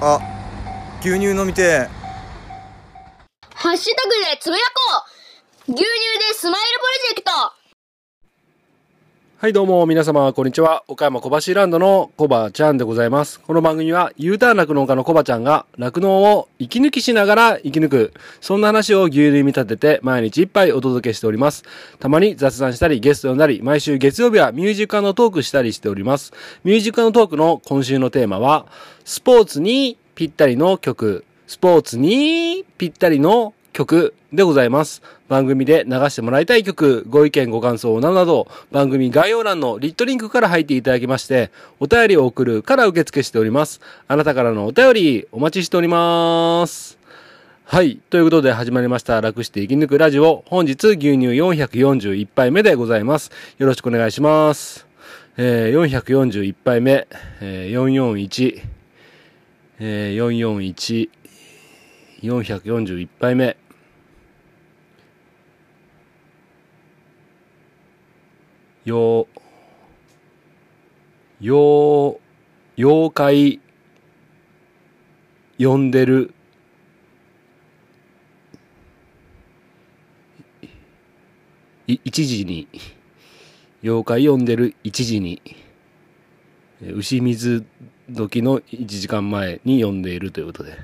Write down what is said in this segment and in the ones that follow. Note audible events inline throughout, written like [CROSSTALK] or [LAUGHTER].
あ牛乳飲みてハッシュタグでつぶやこう。牛乳でスマイルプロジェクト。はいどうも皆様こんにちは。岡山小橋ランドのコバちゃんでございます。この番組は U ターン酪農家のコバちゃんが酪農を息抜きしながら生き抜く。そんな話を牛乳に見立てて毎日一杯お届けしております。たまに雑談したりゲスト呼んだり、毎週月曜日はミュージカルのトークしたりしております。ミュージカルのトークの今週のテーマは、スポーツにぴったりの曲。スポーツにぴったりの曲でございます。番組で流してもらいたい曲、ご意見ご感想などなど、番組概要欄のリットリンクから入っていただきまして、お便りを送るから受付しております。あなたからのお便りお待ちしております。はい。ということで始まりました。楽して生き抜くラジオ。本日牛乳441杯目でございます。よろしくお願いします。えー、441杯目、えー、441、えー、441、441杯目。よ、よ、妖怪、呼んでる、い一時に、妖怪呼んでる一時に、牛水時の1時間前に呼んでいるということで。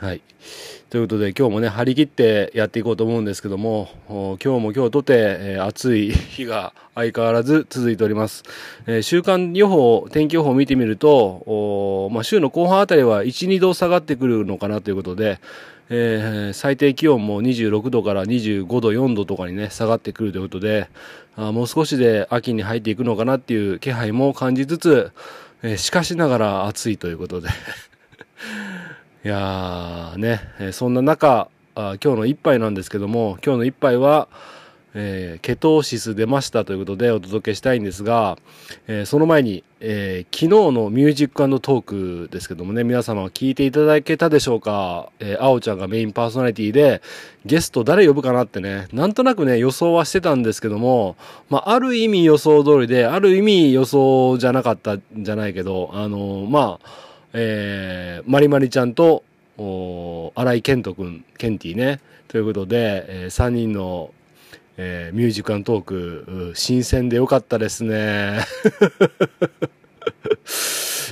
はい。ということで今日もね、張り切ってやっていこうと思うんですけども、今日も今日とて、えー暑い日が相変わらず続いております。えー週間予報、天気予報を見てみると、まあ、週の後半あたりは1、2度下がってくるのかなということで、えー最低気温も26度から25度、4度とかにね、下がってくるということで、あもう少しで秋に入っていくのかなっていう気配も感じつつ、えーしかしながら暑いということで、いやーね、そんな中、今日の一杯なんですけども、今日の一杯は、えーケトーシス出ましたということでお届けしたいんですが、えーその前に、えー昨日のミュージックトークですけどもね、皆様聞いていただけたでしょうか？えー、あおちゃんがメインパーソナリティで、ゲスト誰呼ぶかなってね、なんとなくね、予想はしてたんですけども、まあ、ある意味予想通りで、ある意味予想じゃなかったんじゃないけど、あのまあ、えまりまりちゃんと、お新井健人くん、ケンティね。ということで、え3人の、えーミュージカルトーク、新鮮でよかったですね。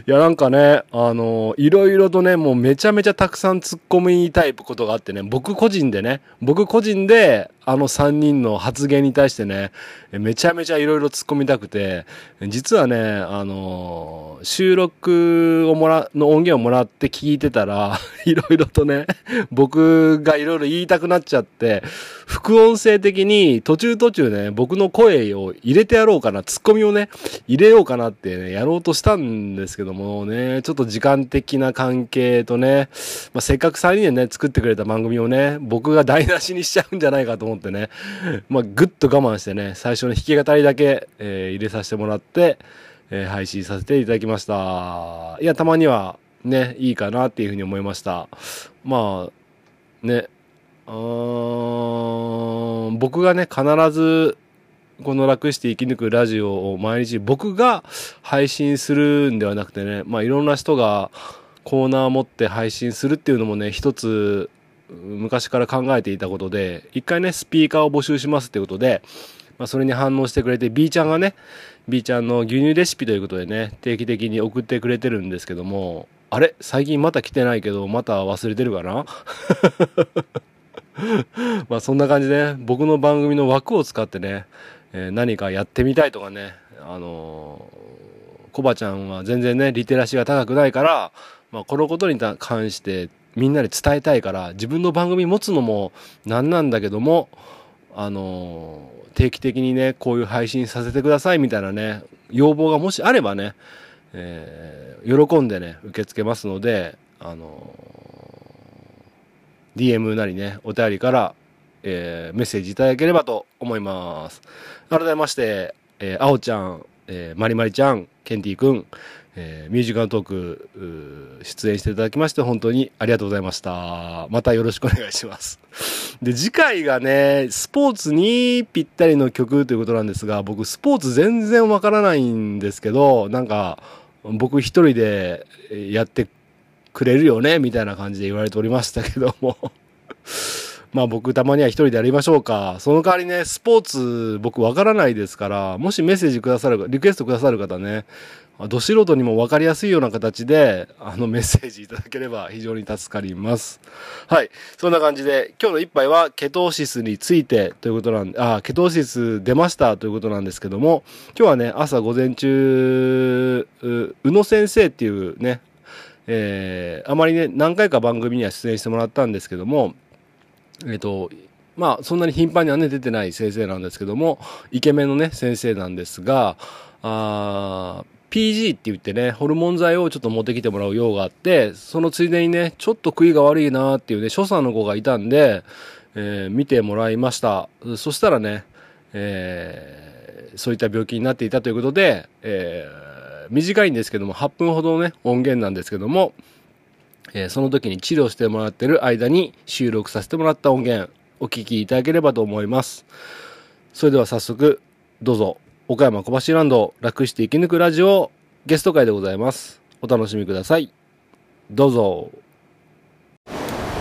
いや、なんかね、あのいろいろとね、もうめちゃめちゃたくさん突っ込みたいことがあってね、僕個人でね、僕個人で、あの3人の発言に対してね、めちゃめちゃいろいろ突っ込みたくて、実はね、あの収録をもら、の音源をもらって聞いてたら、[LAUGHS] いろいろとね、僕がいろいろ言いたくなっちゃって、副音声的に途中途中ね、僕の声を入れてやろうかな、ツッコミをね、入れようかなってね、やろうとしたんですけどもね、ちょっと時間的な関係とね、まあ、せっかく3人でね、作ってくれた番組をね、僕が台無しにしちゃうんじゃないかと思ってね、まあ、ぐっと我慢してね、最初の弾き語りだけ、えー入れさせてもらって、えー配信させていただきました。いや、たまにはね、いいかなっていうふうに思いました。まあ、ね、うん僕がね、必ず、この楽して生き抜くラジオを毎日僕が配信するんではなくてね、まあいろんな人がコーナー持って配信するっていうのもね、一つ昔から考えていたことで、一回ね、スピーカーを募集しますってことで、まあそれに反応してくれて、B ちゃんがね、B ちゃんの牛乳レシピということでね、定期的に送ってくれてるんですけども、あれ？最近また来てないけど、また忘れてるかな？[LAUGHS] まあそんな感じで、ね、僕の番組の枠を使ってね、えー何かやってみたいとかね、あのーコバちゃんは全然ね、リテラシーが高くないから、まあこのことに関してみんなに伝えたいから、自分の番組持つのもなんなんだけども、あのー定期的にね、こういう配信させてくださいみたいなね、要望がもしあればね、えー喜んでね、受け付けますので、あのー DM なりね、お便りから、えーメッセージいただければと思います。改めまして、えー、あおちゃん、えーまりまりちゃん、ケンティくん、えーミュージカルトーク出演していただきまして本当にありがとうございました。またよろしくお願いします。[LAUGHS] で、次回がね、スポーツにぴったりの曲ということなんですが、僕スポーツ全然わからないんですけど、なんか僕一人でやってくれるよねみたいな感じで言われておりましたけども [LAUGHS] まあ僕たまには一人でやりましょうか。その代わりね、スポーツ僕わからないですから、もしメッセージくださる、リクエストくださる方ね、ど素人にも分かりやすいような形で、あのメッセージいただければ非常に助かります。はい。そんな感じで、今日の一杯はケトーシスについてということなんで、あ、ケトーシス出ましたということなんですけども、今日はね、朝午前中、宇野先生っていうね、えーあまりね、何回か番組には出演してもらったんですけども、えっ、と、まあ、そんなに頻繁にはね、出てない先生なんですけども、イケメンのね、先生なんですが、あー PG って言ってね、ホルモン剤をちょっと持ってきてもらう用があって、そのついでにね、ちょっと食いが悪いなーっていうね、所作の子がいたんで、えー見てもらいました。そしたらね、えーそういった病気になっていたということで、えー短いんですけども、8分ほどのね、音源なんですけども、えーその時に治療してもらってる間に収録させてもらった音源、お聞きいただければと思います。それでは早速、どうぞ、岡山小橋ランド楽して生き抜くラジオゲスト会でございます。お楽しみください。どうぞ。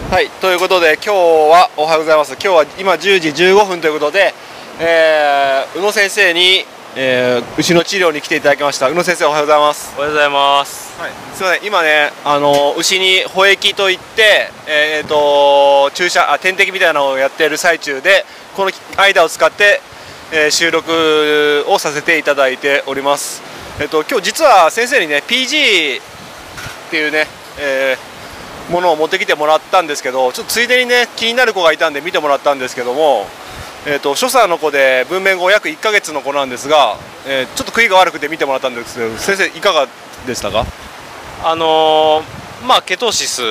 はい、ということで今日はおはようございます。今日は今10時15分ということで、えー宇野先生に、えー牛の治療に来ていただきました。宇野先生おはようございます。おはようございます。はい、すみません今ねあの牛に保液といってえっ、と注射あ点滴みたいなのをやっている最中でこの間を使って、えー収録をさせていただいておりますえっ、と今日実は先生にね PG っていうね、えーものを持ってきてもらったんですけどちょっとついでにね気になる子がいたんで見てもらったんですけどもえー、と所作の子で分娩後約1ヶ月の子なんですが、えーちょっと食いが悪くて見てもらったんですけど先生いかがでしたか？あのーまあケトーシス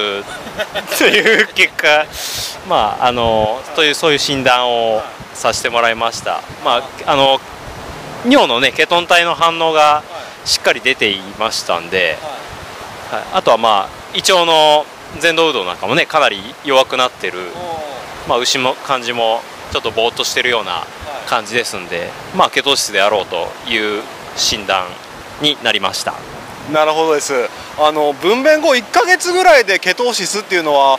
という結果、[LAUGHS] まああのーというそういう診断をさせてもらいました。まああの尿のねケトン体の反応がしっかり出ていましたんで、はい。あとはまあ胃腸の前動運動なんかもねかなり弱くなってる、まあ牛も感じもちょっとぼーっとしてるような感じですんで、まあケトーシスであろうという診断になりました。なるほどですあの分娩後1ヶ月ぐらいでケトーシスっていうのは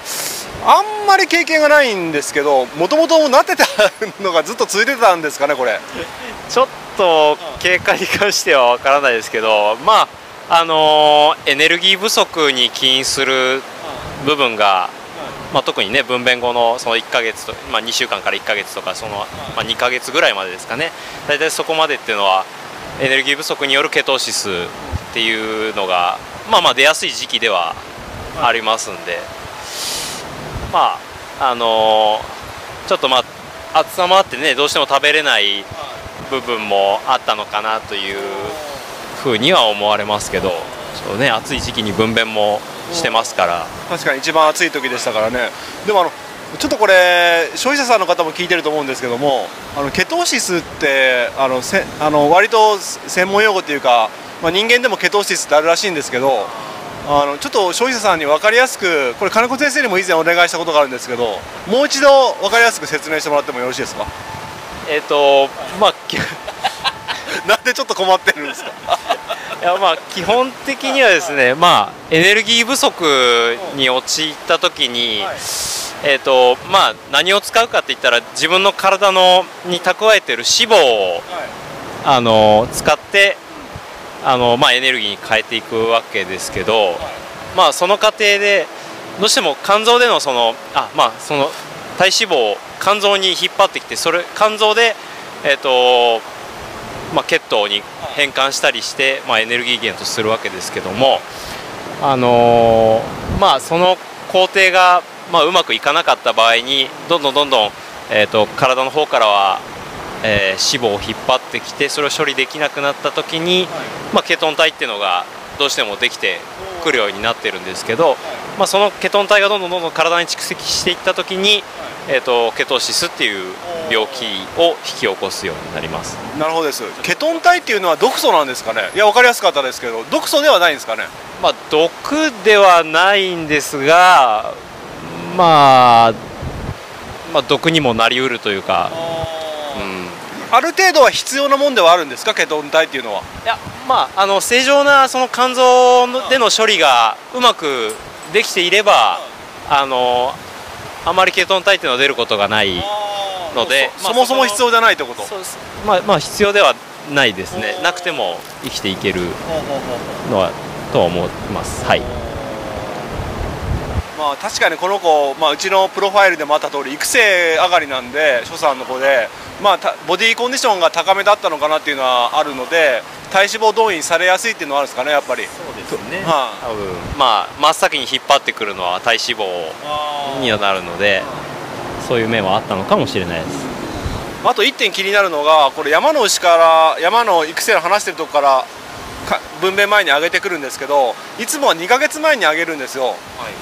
あんまり経験がないんですけどもともとなってたのがずっと続いてたんですかねこれ [LAUGHS] ちょっと経過に関してはわからないですけど、まああのーエネルギー不足に起因する部分が、まあ、特にね分娩後のその1ヶ月と、まあ、2週間から1ヶ月とかその、まあ、2ヶ月ぐらいまでですかね。大体そこまでっていうのはエネルギー不足によるケトーシスっていうのがまあまあ出やすい時期ではありますんで。まああのーちょっとまあ暑さもあってねどうしても食べれない部分もあったのかなというふうには思われますけど。そう、ね、暑い時期に分娩もしてますから。確かに一番暑い時でしたからね。でもあのちょっとこれ消費者さんの方も聞いてると思うんですけどもあのケトーシスってあのせあの割と専門用語っていうか、まあ、人間でもケトーシスってあるらしいんですけどあのちょっと消費者さんに分かりやすくこれ金子先生にも以前お願いしたことがあるんですけどもう一度分かりやすく説明してもらってもよろしいですか？えっ、とまあ [LAUGHS] なんでちょっと困ってるんですか？やまあ基本的にはですねまあエネルギー不足に陥った時に、えっ、とまあ何を使うかって言ったら自分の体のに蓄えてる脂肪をあの使ってあの、まあ、エネルギーに変えていくわけですけど、まあ、その過程でどうしても肝臓でのそのあ、まあ、その体脂肪を肝臓に引っ張ってきてそれ肝臓で、えーとまあ、血糖に変換したりして、まあ、エネルギー源とするわけですけども、あのーまあ、その工程が、まあ、うまくいかなかった場合にどんどんどんどん、えー、と体の方からはえー脂肪を引っ張ってきてそれを処理できなくなった時に、まあ、ケトン体っていうのがどうしてもできてくるようになってるんですけど、まあ、そのケトン体がどんどんどんどん体に蓄積していった時に、えー、とケトーシスっていう病気を引き起こすようになります。なるほどです。ケトン体っていうのは毒素なんですかね？いや分かりやすかったですけど毒素ではないんですかね？まあ毒ではないんですがまあまあ毒にもなりうるというか、うん、ある程度は必要なもんではあるんですかケトン体っていうのは？いやまああの正常なその肝臓のでの処理がうまくできていればあのあまりケトン体っていうのは出ることがないのでそそもそも必要じゃないってこと？そうです。まあまあ必要ではないですね。なくても生きていけるのはとは思います。はいまあ確かにこの子、まあ、うちのプロファイルでもあった通り育成上がりなんで所さんの子で、まあ、たボディコンディションが高めだったのかなっていうのはあるので体脂肪動員されやすいっていうのはあるんですかねやっぱり。そうですね。は多分まあ真っ先に引っ張ってくるのは体脂肪にはなるのでそういう面はあったのかもしれないです。あと1点気になるのがこれ山の牛から山の育成の話してるとこからか分娩前に上げてくるんですけどいつもは2ヶ月前に上げるんですよ、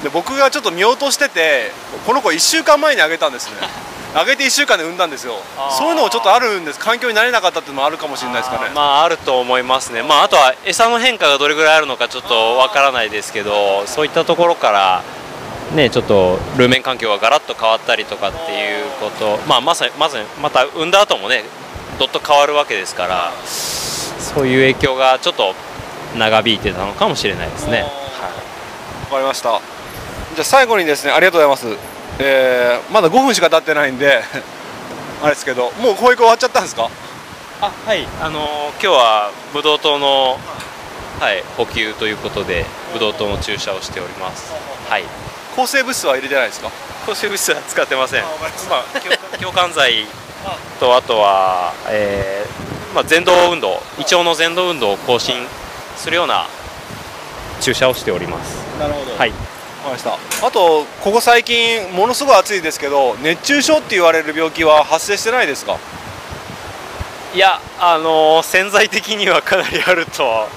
で僕がちょっと見落としててこの子1週間前に上げたんですね。[LAUGHS] 上げて1週間で産んだんですよ。そういうのもちょっとあるんです。環境に慣れなかったっていうのもあるかもしれないですかね。まああると思いますね、まあ、あとは餌の変化がどれぐらいあるのかちょっとわからないですけどそういったところから、ね、ちょっとルーメン環境がガラッと変わったりとかっていうこと、まあ、まさにまさにまた産んだ後もねどっと変わるわけですからそういう影響がちょっと長引いてたのかもしれないですね。はいわかりました。じゃあ最後にですねありがとうございます。えーまだ5分しか経ってないんで [LAUGHS] あれですけどもう教育終わっちゃったんですか？あはい。あのー今日はブドウ糖の、はい、補給ということでブドウ糖の注射をしております。はい。抗生物質は入れてないですか？抗生物質は使ってません。まあ [LAUGHS] 強強姦剤とあとは、えーまあ、前動運動胃腸の前動運動を更新するような注射をしております。なるほど。はい。わかりました。あとここ最近ものすごい暑いですけど熱中症って言われる病気は発生してないですか？いやあのー潜在的にはかなりあるとは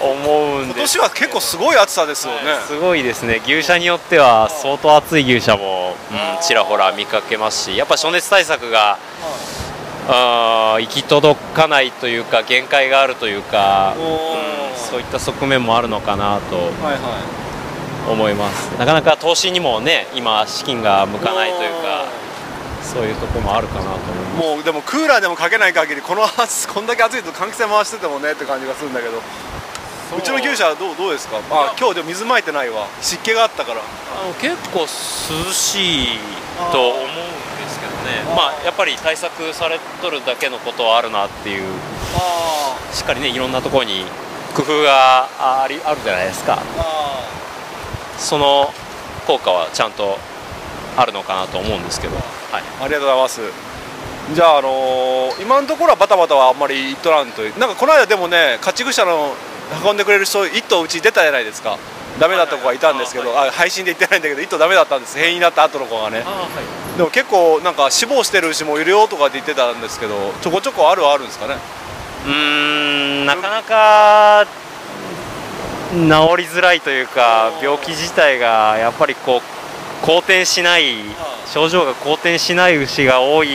思うん今です。年は結構すごい暑さですよね、すごいですね。牛舎によっては相当暑い牛舎も、うん、ちらほら見かけますしやっぱ暑熱対策が、あー行き届かないというか限界があるというか、うんそういった側面もあるのかなとはいは思います。なかなか投資にもね今資金が向いかないというかそういうところもあるかなと思います。もうでもクーラーでもかけない限りこの暑 [LAUGHS] こんだけ暑いと換気扇回しててもねって感じがするんだけど。う。ちの牛舎はどうどうですか？あ今日でも水まいてないわ。湿気があったから。あの結構涼しいと思うね。まあやっぱり対策されとるだけのことはあるなっていう。あしっかりねいろんなところに工夫がありあるじゃないですか。あその効果はちゃんとあるのかなと思うんですけど、はい、ありがとうございます。じゃあ、あのー今のところはバタバタはあんまりいっとらんという。なんかこの間でもね勝ち草の運んでくれる人一頭うち出たじゃないですか。ダメだった子がいたんですけどあ配信で言ってないんだけど一頭ダメだったんです。変異になった後の子がねでも結構なんか死亡してる牛もいるよとかって言ってたんですけどちょこちょこあるはあるんですかね？うーんなかなか治りづらいというか病気自体がやっぱりこう好転しない症状が好転しない牛が多い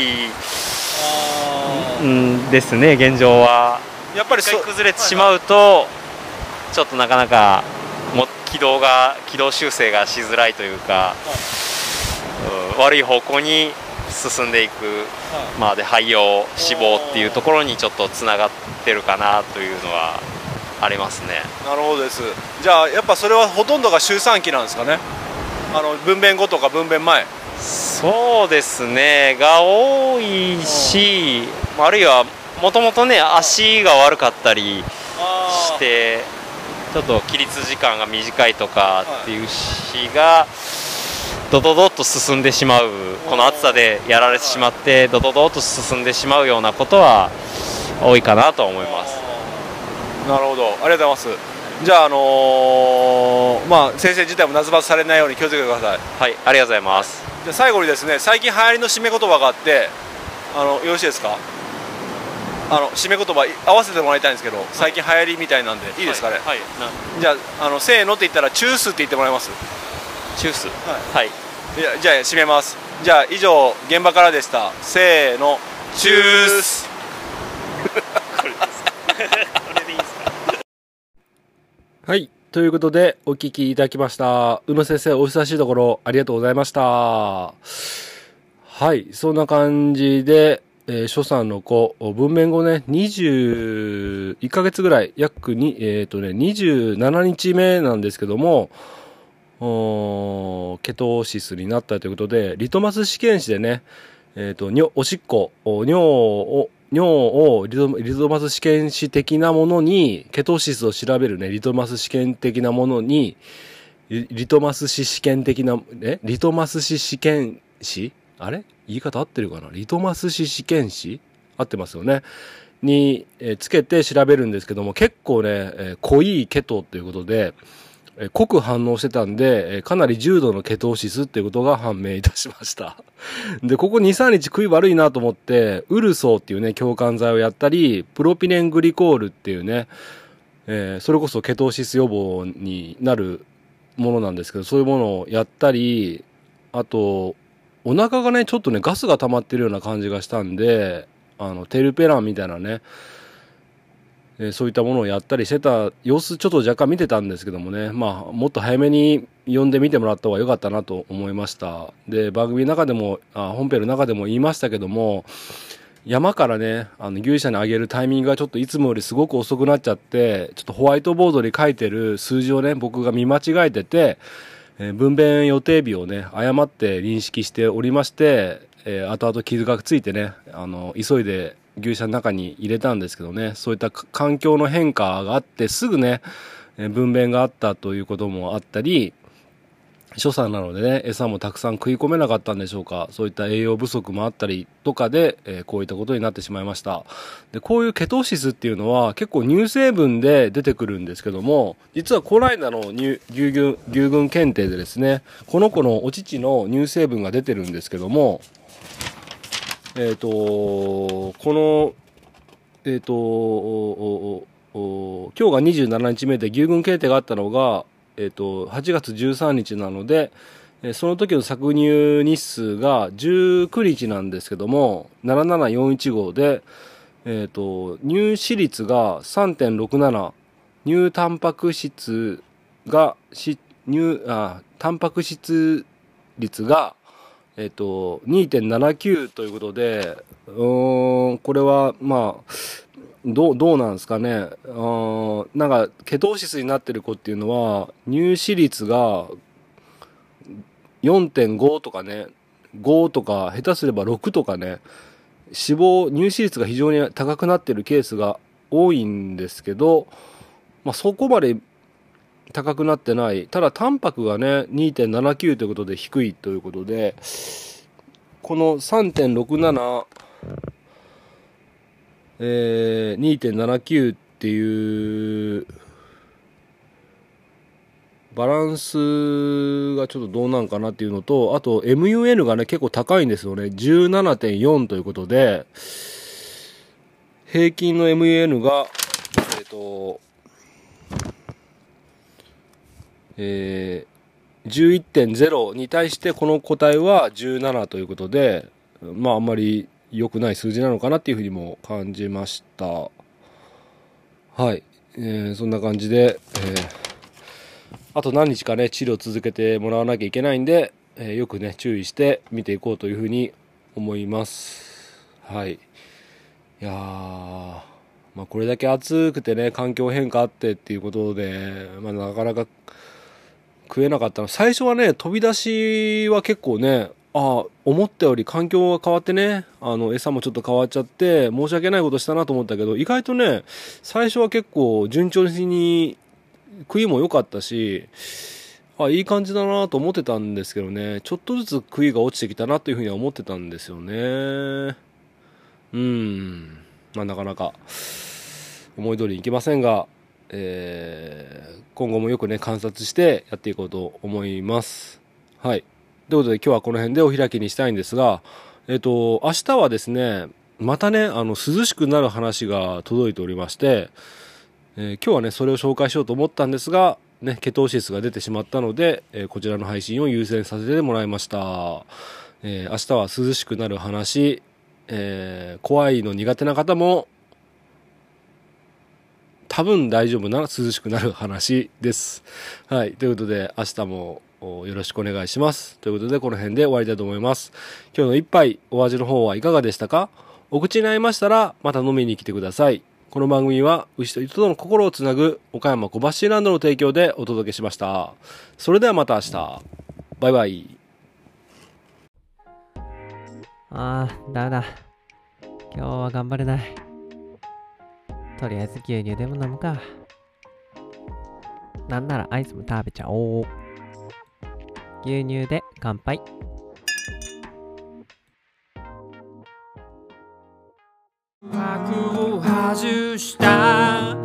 んですね現状は。一やっぱり崩れてしまうとちょっとなかなかも軌道が軌道修正がしづらいというか、うん悪い方向に進んでいく、まあ、で廃用死亡っていうところにちょっとつながってるかなというのはありますね。なるほどです。じゃあやっぱそれはほとんどが周産期なんですかね？あの分娩後とか分娩前？そうですね。が多いしあるいはもともとね足が悪かったりしてちょっと起立時間が短いとかっていう牛がドドドッと進んでしまうこの暑さでやられてしまってドドドッと進んでしまうようなことは多いかなと思います。なるほど。ありがとうございます。じゃああのーまあ先生自体も夏バテされないように気をつけてください。はいありがとうございます。じゃあ最後にですね最近流行りの締め言葉があってあのよろしいですか？あの締め言葉い合わせてもらいたいんですけど最近流行りみたいなんでいいですかね、はい、はいな。じゃああのせーのって言ったらチュースって言ってもらえます？チュースははいいやじゃあ締めますじゃあ以上現場からでしたせーのチュース [LAUGHS] [LAUGHS] はい。ということで、お聞きいただきました。宇野先生、お久しいところ、ありがとうございました。はい。そんな感じで、えー、初さんの子、文面後ね、21ヶ月ぐらい、約に、えっ、とね、27日目なんですけども、ケトーシスになったということで、リトマス試験紙でね、えっ、と、尿、おしっこ、尿を、尿をリトマス試験紙的なものに、ケトーシスを調べるね、リトマス試験的なものに、リトマス紙試験的な、え？リトマス紙試験紙？あれ？言い方合ってるかな？リトマス紙試験紙？合ってますよね。に、つけて調べるんですけども、結構ね、え濃いケトということで、濃く反応してたんで、えかなり重度のケトーシスっていうことが判明いたしました。[LAUGHS] で、ここ2、3日食い悪いなと思って、ウルソーっていうね、強姦剤をやったり、プロピネングリコールっていうね、えーそれこそケトーシス予防になるものなんですけど、そういうものをやったり、あと、お腹がね、ちょっとね、ガスが溜まってるような感じがしたんで、あの、テルペランみたいなね、えそういったものをやったりしてた様子ちょっと若干見てたんですけどもね、まあ、もっと早めに呼んでみてもらった方が良かったなと思いました。で、番組の中でも、あ本編の中でも言いましたけども、山からね、あの、牛舎に上げるタイミングがちょっといつもよりすごく遅くなっちゃって、ちょっとホワイトボードに書いてる数字をね、僕が見間違えてて、えー分娩予定日をね、誤って認識しておりまして、えー後々傷がついてね、あの、急いで牛舎の中に入れたんですけどね、そういった環境の変化があって、すぐね、え分娩があったということもあったり、所作なのでね、餌もたくさん食い込めなかったんでしょうか。そういった栄養不足もあったりとかで、えこういったことになってしまいました。で、こういうケトーシスっていうのは結構乳成分で出てくるんですけども、実はこの間の乳牛、牛群検定でですね、この子のお乳の乳成分が出てるんですけども、えっ、と、この、えっ、と、おおお今日が27日目で牛群検定があったのが、えっ、と、8月13日なので、えその時の搾乳日数が19日なんですけども、7741号で、えっ、と、乳脂率が3.67、乳タンパク質が、し乳、あ、タンパク質率が、えっ、と、2.79ということで、うん、これは、まあ、どう、どうなんですかね。あーなんか、ケトーシスになってる子っていうのは、乳脂率が4.5とかね、5とか、下手すれば6とかね、脂肪、乳脂率が非常に高くなってるケースが多いんですけど、まあ、そこまで高くなってない。ただ、タンパクがね、2.79ということで低いということで、この3.67、えー、2.79っていう、バランスがちょっとどうなんかなっていうのと、あと MUN がね、結構高いんですよね。17.4ということで、平均の MUN が、えっ、と、えー、11.0に対してこの個体は17ということで、まああんまり良くない数字なのかなっていうふうにも感じました。はい。えーそんな感じで、えーあと何日かね、治療続けてもらわなきゃいけないんで、えーよくね、注意して見ていこうというふうに思います。はい。いや、まあこれだけ暑くてね、環境変化あってっていうことで、まあなかなか食えなかったの。最初はね、飛び出しは結構ね、ああ、思ったより環境が変わってね、あの、餌もちょっと変わっちゃって、申し訳ないことしたなと思ったけど、意外とね、最初は結構順調に食いも良かったし、あ、いい感じだなと思ってたんですけどね、ちょっとずつ食いが落ちてきたなというふうには思ってたんですよね。うん。まあなかなか思い通りにいきませんが、えー今後もよくね、観察してやっていこうと思います。はい。ということで今日はこの辺でお開きにしたいんですが、えっ、と、明日はですね、またね、あの、涼しくなる話が届いておりまして、えー今日はね、それを紹介しようと思ったんですが、ね、ケトーシスが出てしまったので、えーこちらの配信を優先させてもらいました。えー明日は涼しくなる話、えー怖いの苦手な方も、多分大丈夫な涼しくなる話です。はい。ということで、明日もよろしくお願いします。ということで、この辺で終わりたいと思います。今日の一杯、お味の方はいかがでしたか？お口に合いましたら、また飲みに来てください。この番組は牛と人との心をつなぐ岡山小橋ランドの提供でお届けしましたそれではまた明日バイバイあー、ダメだ。今日は頑張れない。とりあえず牛乳でも飲むか。なんならアイスも食べちゃおう。牛乳で乾杯。幕を外した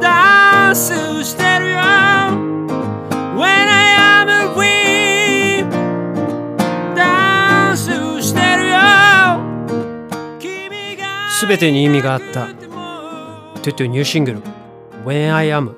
ダンスしてるよ When I am a queen ダンスしてるよすべてに意味があったトゥトゥニューシングル When I Am